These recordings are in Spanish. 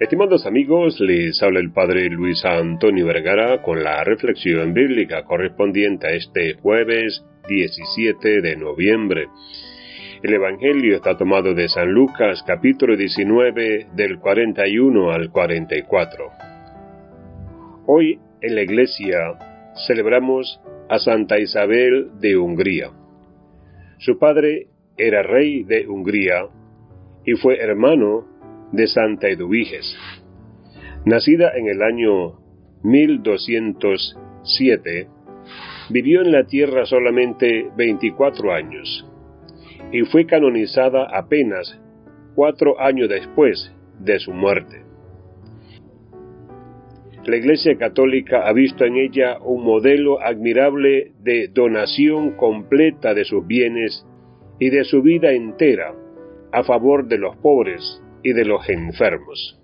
Estimados amigos, les habla el Padre Luis Antonio Vergara con la reflexión bíblica correspondiente a este jueves 17 de noviembre. El Evangelio está tomado de San Lucas capítulo 19 del 41 al 44. Hoy en la iglesia celebramos a Santa Isabel de Hungría. Su padre era rey de Hungría y fue hermano de Santa Eduviges. Nacida en el año 1207, vivió en la tierra solamente 24 años y fue canonizada apenas cuatro años después de su muerte. La Iglesia Católica ha visto en ella un modelo admirable de donación completa de sus bienes y de su vida entera a favor de los pobres, y de los enfermos.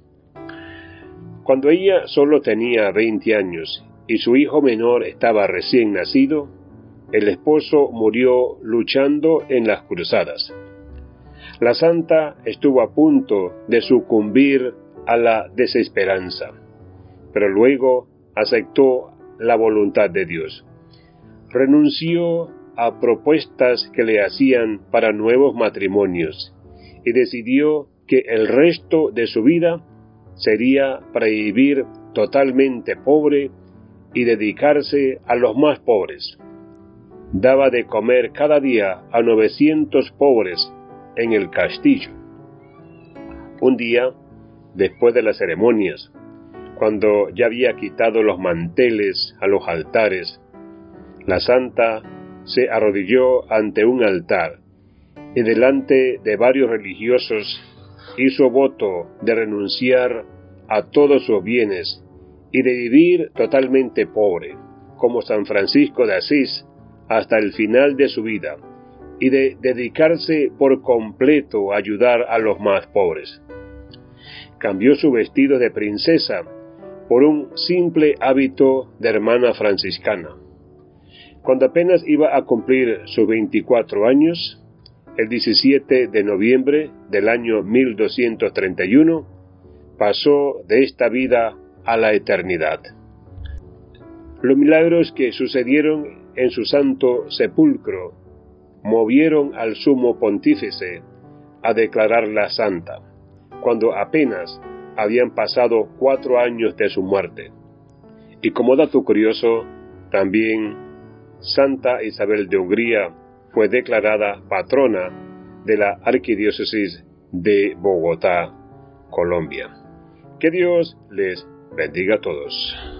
Cuando ella solo tenía 20 años y su hijo menor estaba recién nacido, el esposo murió luchando en las cruzadas. La santa estuvo a punto de sucumbir a la desesperanza, pero luego aceptó la voluntad de Dios. Renunció a propuestas que le hacían para nuevos matrimonios y decidió que el resto de su vida sería para vivir totalmente pobre y dedicarse a los más pobres. Daba de comer cada día a 900 pobres en el castillo. Un día, después de las ceremonias, cuando ya había quitado los manteles a los altares, la santa se arrodilló ante un altar y delante de varios religiosos hizo voto de renunciar a todos sus bienes y de vivir totalmente pobre, como San Francisco de Asís, hasta el final de su vida, y de dedicarse por completo a ayudar a los más pobres. Cambió su vestido de princesa por un simple hábito de hermana franciscana. Cuando apenas iba a cumplir sus 24 años, el 17 de noviembre del año 1231, pasó de esta vida a la eternidad. Los milagros que sucedieron en su santo sepulcro movieron al sumo pontífice a declararla santa, cuando apenas habían pasado cuatro años de su muerte. Y como dato curioso, también Santa Isabel de Hungría fue declarada patrona de la Arquidiócesis de Bogotá, Colombia. Que Dios les bendiga a todos.